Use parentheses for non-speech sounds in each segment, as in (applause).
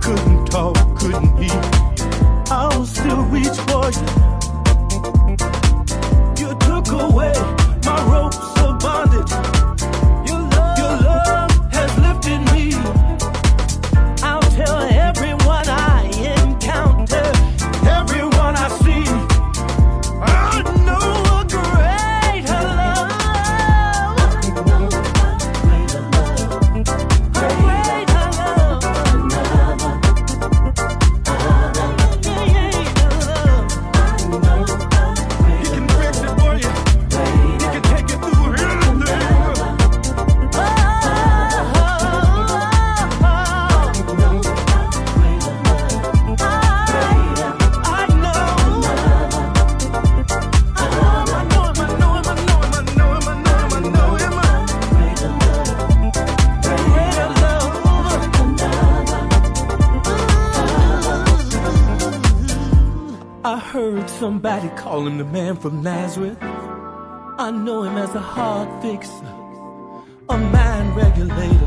couldn't talk, couldn't eat, I'll still reach for you. You took away my ropes. Somebody call him the man from Nazareth. I know him as a heart fixer, a mind regulator.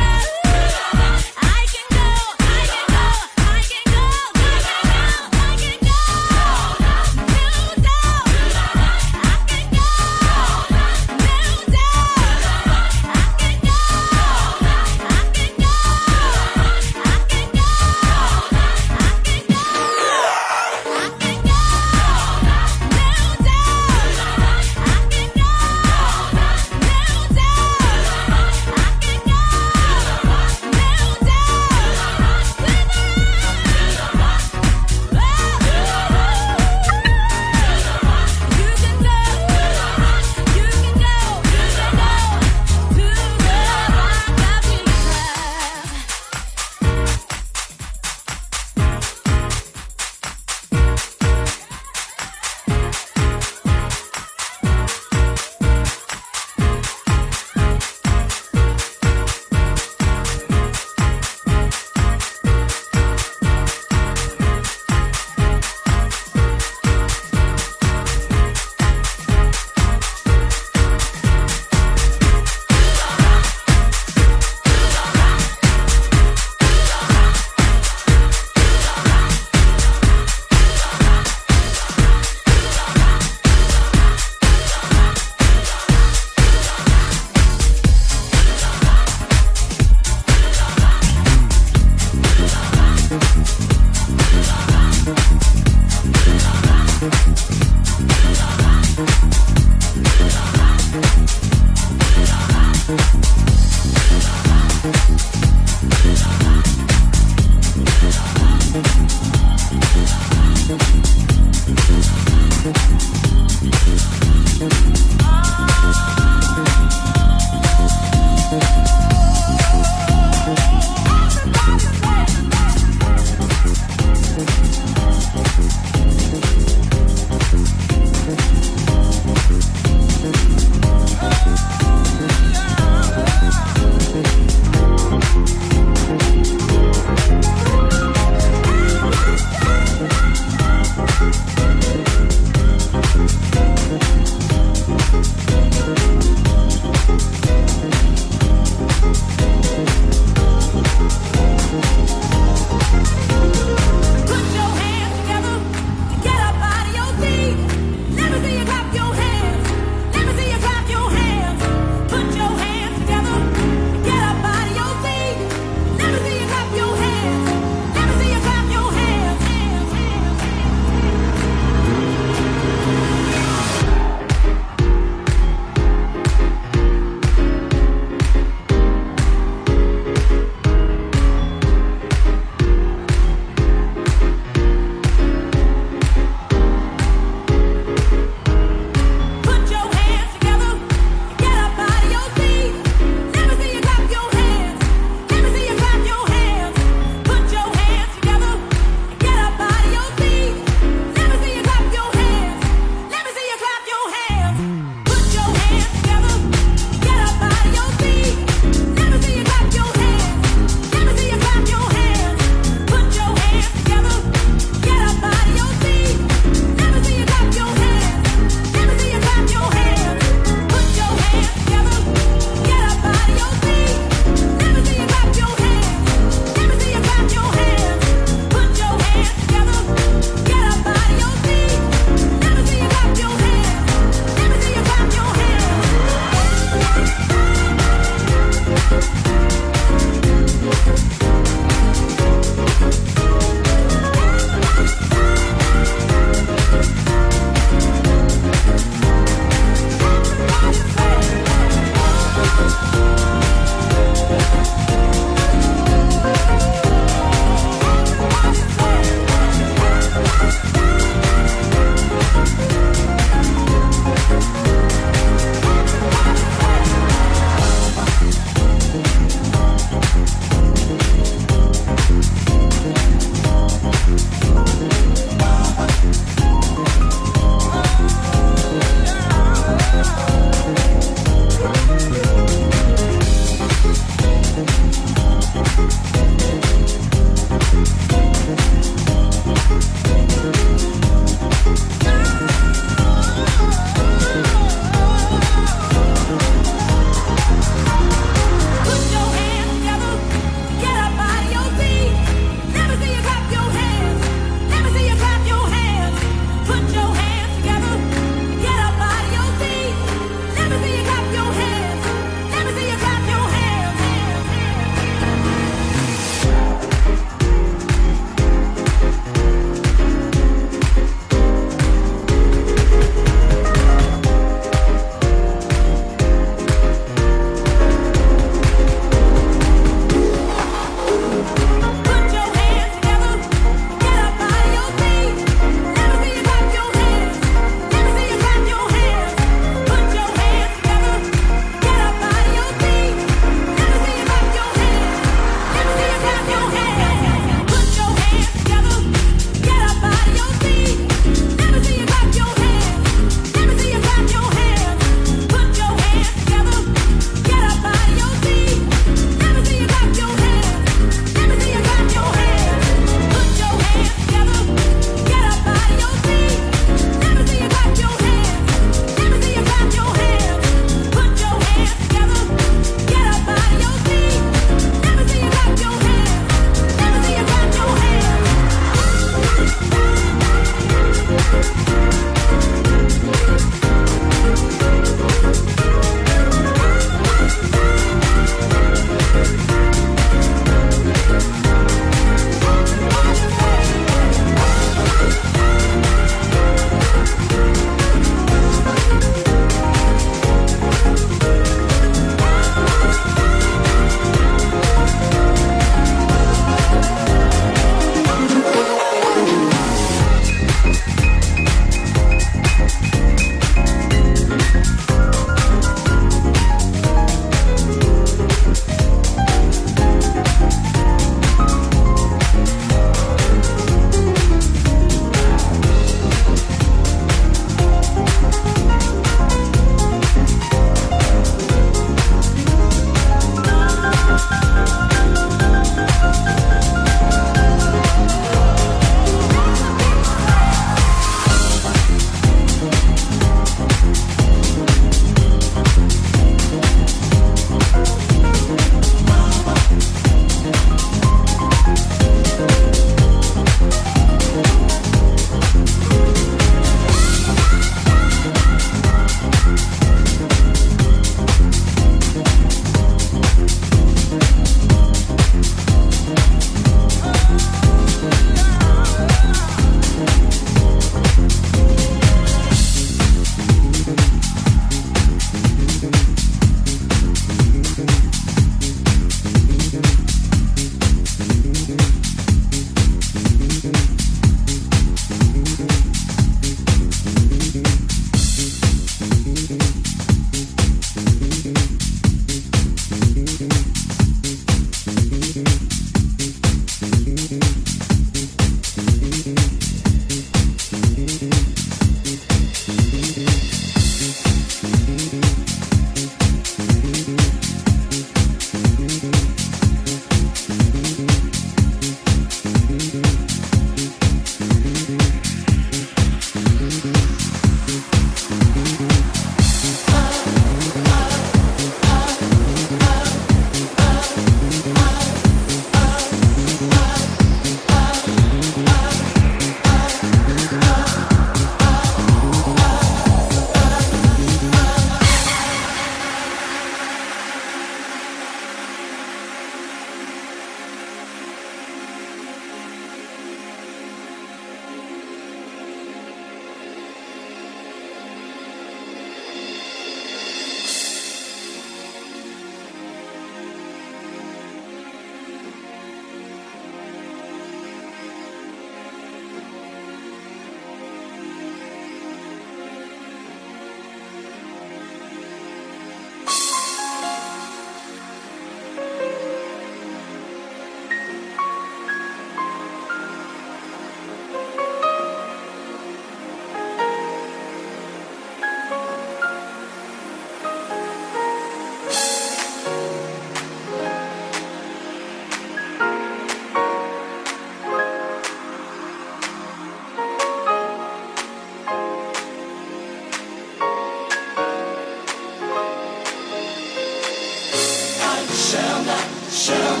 Shall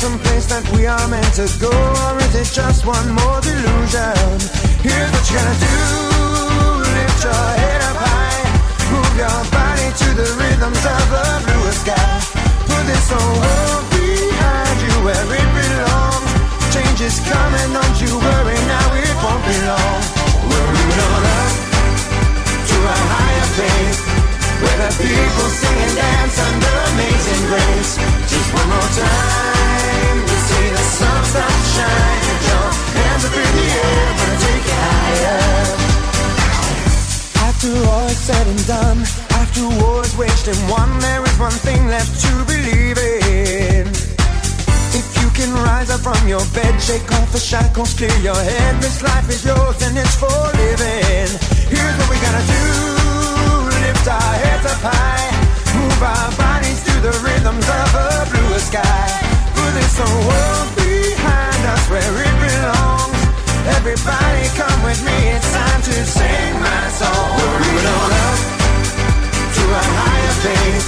someplace that we are meant to go, or is it just one more delusion? Here's what you're gonna do: lift your head up high, move your body to the rhythms of the blue sky. Put this whole world behind you where it belongs. Change is coming, don't you worry. Now it won't be long. We're moving on up to a higher place the people sing and dance under amazing grace. Just one more time, you see the sun shine. Put your hands up in the air, wanna take it higher. After all is said and done, after war is waged and won, there is one thing left to believe in. If you can rise up from your bed, shake off the shackles, clear your head. This life is yours and it's for living. Here's what we gotta do lift our heads up high, move our bodies to the rhythms of a bluer sky. Put this whole world behind us where it belongs. Everybody come with me, it's time to sing my song. We're moving on up to a higher place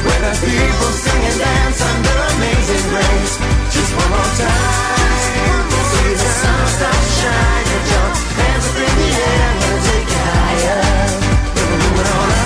where the people sing and dance under amazing grace. Just one more time, see the sun stop shining. Put hands up in the air, we'll take you higher. We're moving on up.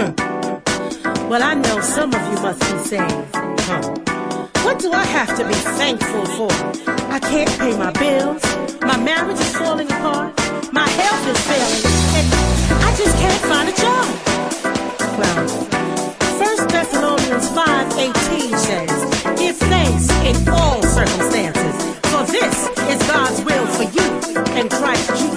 (laughs) Well, I know some of you must be saying, huh, what do I have to be thankful for? I can't pay my bills, my marriage is falling apart, my health is failing, and I just can't find a job. Well, 1 Thessalonians 5:18 says, Give thanks in all circumstances, for this is God's will for you and Christ Jesus.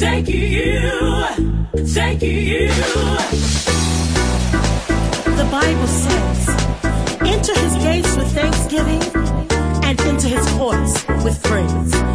Thank you, thank you. The Bible says, Enter his gates with thanksgiving and into his courts with praise.